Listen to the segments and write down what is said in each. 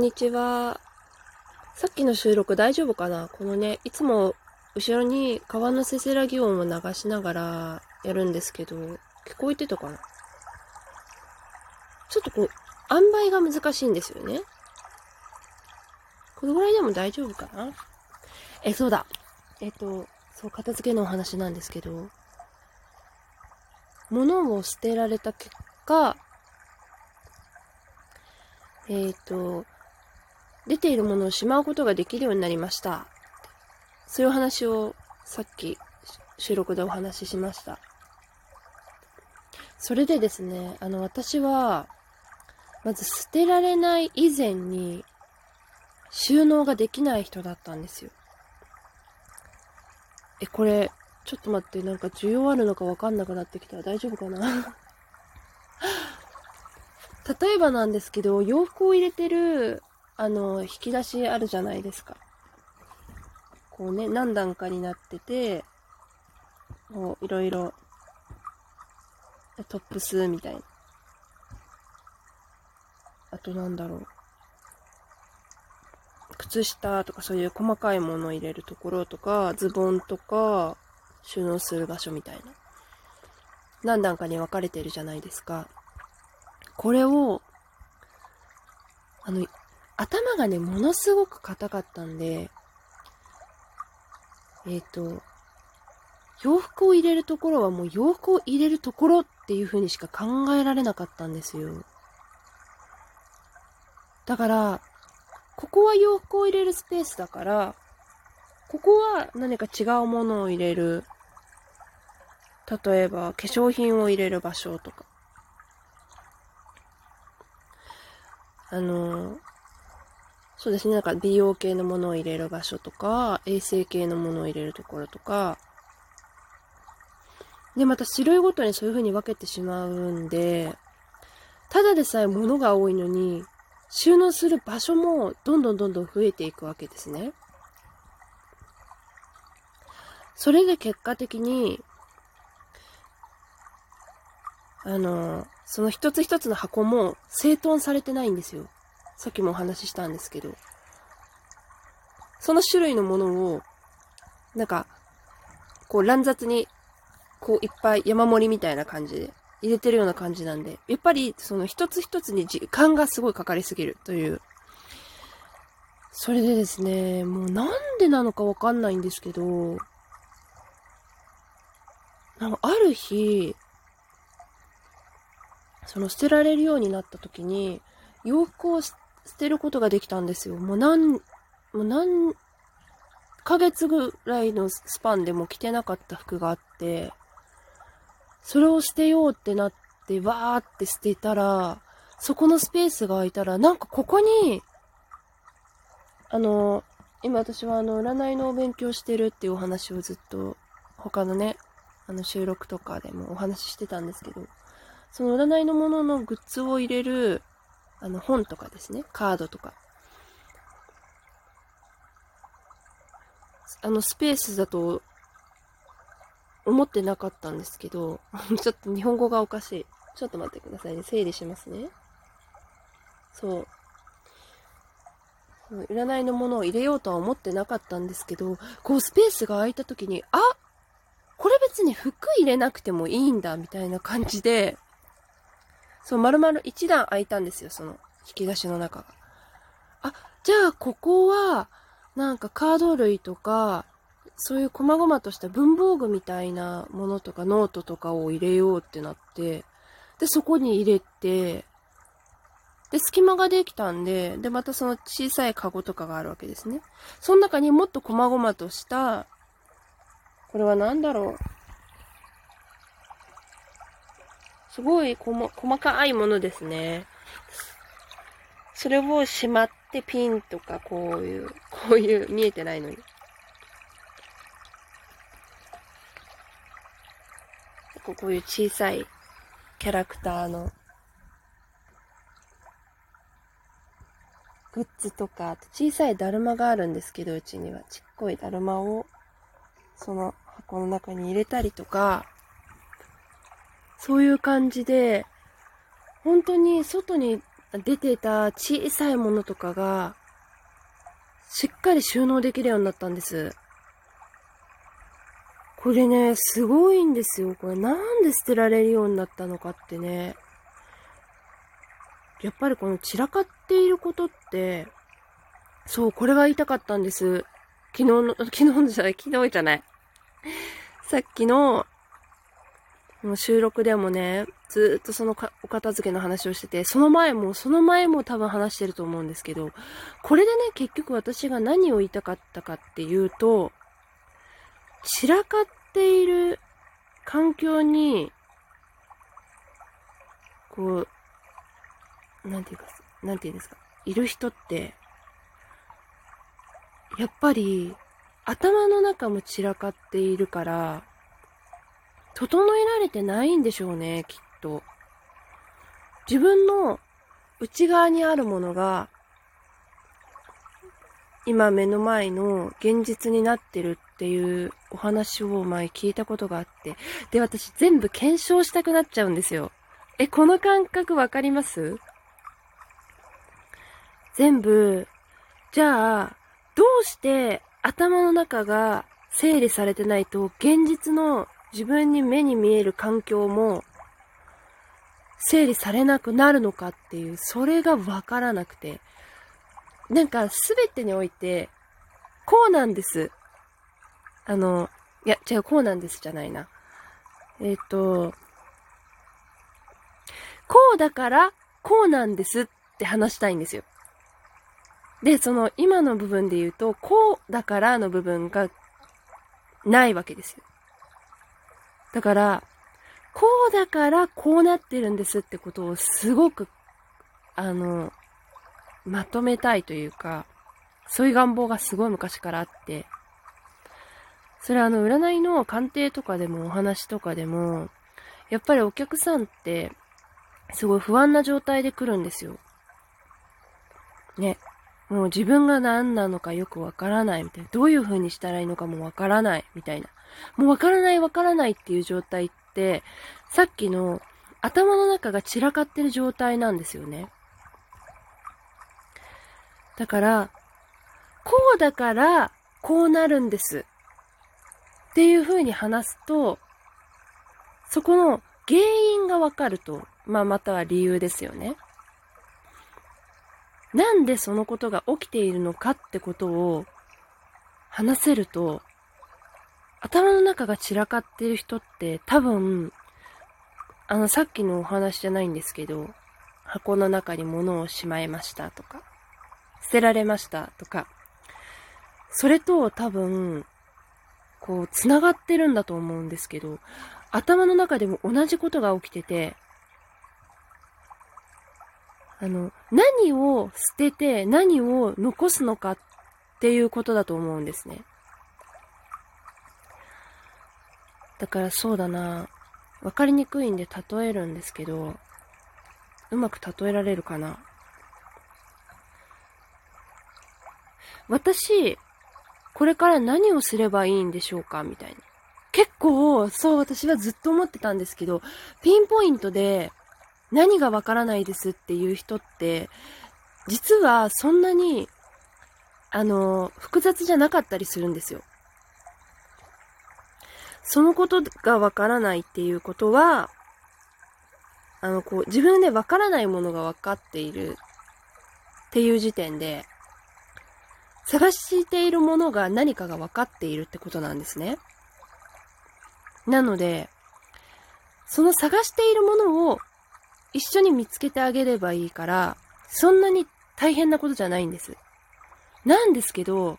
んにちは。さっきの収録大丈夫かな？このね、いつも後ろに川のせせらぎ音を流しながらやるんですけど、聞こえてたかな？ちょっとこう、塩梅が難しいんですよね。このぐらいでも大丈夫かな？え、そうだ。えっと、そう、片付けのお話なんですけど、物を捨てられた結果、えっ、と、出ているものをしまうことができるようになりました。そういう話をさっき収録でお話ししました。それでですね、あの、私は、まず捨てられない以前に収納ができない人だったんですよ。え、これ、ちょっと待って、なんか需要あるのかわかんなくなってきたら大丈夫かな？例えばなんですけど、洋服を入れてる、あの、引き出しあるじゃないですか。こうね、何段かになってて、こう、いろいろ、トップスみたいな。あとなんだろう。靴下とかそういう細かいものを入れるところとか、ズボンとか、収納する場所みたいな。何段かに分かれてるじゃないですか。これを、あの、頭がね、ものすごく硬かったんで、えっ、ー、と、洋服を入れるところはもう洋服を入れるところっていう風にしか考えられなかったんですよ。だから、ここは洋服を入れるスペースだから、ここは何か違うものを入れる。例えば、化粧品を入れる場所とか。あの、そうですね、なんか美容系のものを入れる場所とか、衛生系のものを入れるところとか、で、また種類ごとにそういう風に分けてしまうんで、ただでさえ物が多いのに、収納する場所もどんどんどんどん増えていくわけですね。それで結果的に、あの、その一つ一つの箱も整頓されてないんですよ。さっきもお話ししたんですけど。その種類のものを、なんか、こう乱雑に、こういっぱい山盛りみたいな感じで入れてるような感じなんで、やっぱりその一つ一つに時間がすごいかかりすぎるという。それでですね、もうなんでなのかわかんないんですけど、なんかある日、その捨てられるようになった時に、洋服を捨捨てることができたんですよ。もう何、もう何ヶ月ぐらいのスパンでも着てなかった服があって、それを捨てようってなって、わーって捨てたら、そこのスペースが空いたら、なんかここに、あの、今私はあの、占いのお勉強してるっていうお話をずっと、他のね、あの収録とかでもお話ししてたんですけど、その占いのもののグッズを入れる、あの本とかですね、カードとか。あのスペースだと思ってなかったんですけど、ちょっと日本語がおかしい。ちょっと待ってくださいね。整理しますね。そう。占いのものを入れようとは思ってなかったんですけど、こうスペースが空いた時に、あこれ別に服入れなくてもいいんだ、みたいな感じで、そう、丸々一段開いたんですよ、その引き出しの中が。あ、じゃあここは、なんかカード類とか、そういう細々とした文房具みたいなものとかノートとかを入れようってなって、で、そこに入れて、で、隙間ができたんで、で、またその小さいカゴとかがあるわけですね。その中にもっと細々とした、これは何だろう？すごい細かいものですね。それをしまってピンとかこういう、こういう見えてないのに。こういう小さいキャラクターのグッズとか、小さいだるまがあるんですけど、うちにはちっこいだるまをその箱の中に入れたりとか、そういう感じで、本当に外に出てた小さいものとかが、しっかり収納できるようになったんです。これね、すごいんですよ。これなんで捨てられるようになったのかってね。やっぱりこの散らかっていることって、そう、これが言いたかったんです。昨日の、昨日じゃない、昨日じゃない。さっきの、もう収録でもね、ずっとそのお片付けの話をしてて、その前も、その前も多分話してると思うんですけど、これでね、結局私が何を言いたかったかっていうと、散らかっている環境に、こう、なんていうか、なんていうんですか、いる人って、やっぱり、頭の中も散らかっているから、整えられてないんでしょうね、きっと。自分の内側にあるものが、今目の前の現実になってるっていうお話を前聞いたことがあって、で、私全部検証したくなっちゃうんですよ。え、この感覚わかります？全部、じゃあ、どうして頭の中が整理されてないと現実の自分に目に見える環境も整理されなくなるのかっていう、それがわからなくて。なんかすべてにおいて、こうなんです。あの、いや、違う、こうなんですじゃないな。えっ、ー、と、こうだから、こうなんですって話したいんですよ。で、その今の部分で言うと、こうだからの部分がないわけですよ。だから、こうだからこうなってるんですってことをすごく、あの、まとめたいというか、そういう願望がすごい昔からあって、それはあの、占いの鑑定とかでもお話とかでも、やっぱりお客さんって、すごい不安な状態で来るんですよ。ね。もう自分が何なのかよくわからないみたいな。どういう風にしたらいいのかもわからないみたいな。もうわからないわからないっていう状態って、さっきの頭の中が散らかってる状態なんですよね。だから、こうだからこうなるんです。っていう風に話すと、そこの原因がわかると、まあまたは理由ですよね。なんでそのことが起きているのかってことを話せると、頭の中が散らかってる人って多分、あのさっきのお話じゃないんですけど、箱の中に物をしまいましたとか、捨てられましたとか、それと多分、こう、繋がってるんだと思うんですけど、頭の中でも同じことが起きてて、あの、何を捨てて何を残すのかっていうことだと思うんですね。だからそうだな。わかりにくいんで例えるんですけど、うまく例えられるかな。私、これから何をすればいいんでしょうかみたいな。結構、そう私はずっと思ってたんですけど、ピンポイントで何がわからないですっていう人って、実はそんなに、あの、複雑じゃなかったりするんですよ。そのことがわからないっていうことは、あの、こう、自分でわからないものがわかっているっていう時点で、探しているものが何かが分かっているってことなんですね。なので、その探しているものを一緒に見つけてあげればいいから、そんなに大変なことじゃないんです。なんですけど、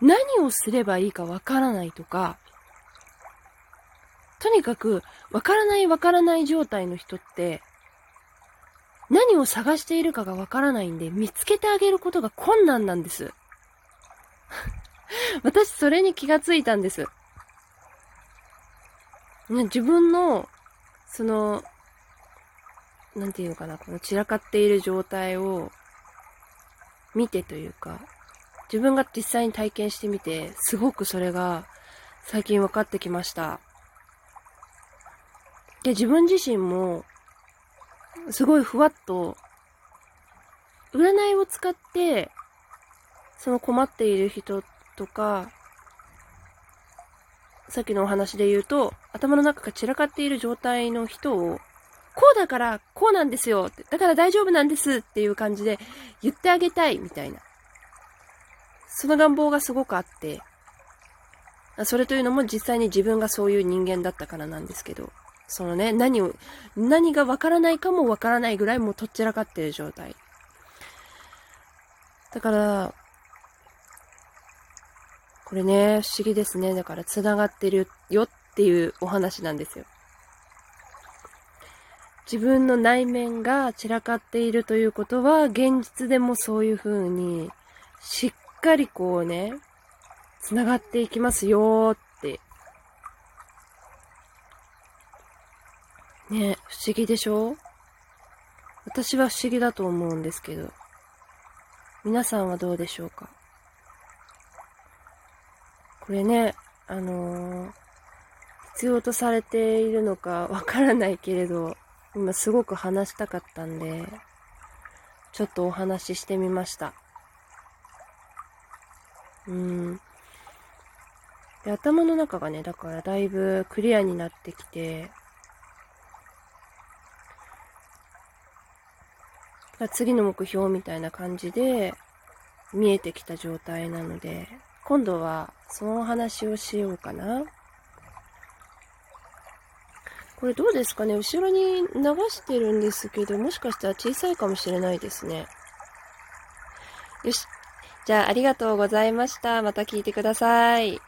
何をすればいいかわからないとか、とにかく、わからないわからない状態の人って、何を探しているかがわからないんで、見つけてあげることが困難なんです。私、それに気がついたんです。自分の、その、なんていうのかな、この散らかっている状態を見てというか、自分が実際に体験してみて、すごくそれが最近分かってきました。で、自分自身も、すごいふわっと占いを使って、その困っている人とか、さっきのお話で言うと、頭の中が散らかっている状態の人を、こうだからこうなんですよ、だから大丈夫なんですっていう感じで言ってあげたいみたいな。その願望がすごくあって、それというのも実際に自分がそういう人間だったからなんですけど、そのね、何を、何がわからないかもわからないぐらいもうとっちらかってる状態。だから、これね、不思議ですね。だから繋がってるよっていうお話なんですよ。自分の内面が散らかっているということは、現実でもそういう風に、しっかりこうね、繋がっていきますよって。ね不思議でしょ？私は不思議だと思うんですけど。皆さんはどうでしょうか？これね、あのー、必要とされているのかわからないけれど、今すごく話したかったんで、ちょっとお話ししてみました。うん。で、頭の中がね、だからだいぶクリアになってきて、次の目標みたいな感じで見えてきた状態なので、今度はそのお話をしようかな。これどうですかね？後ろに流してるんですけど、もしかしたら小さいかもしれないですね。よし。じゃあ、ありがとうございました。また聞いてください。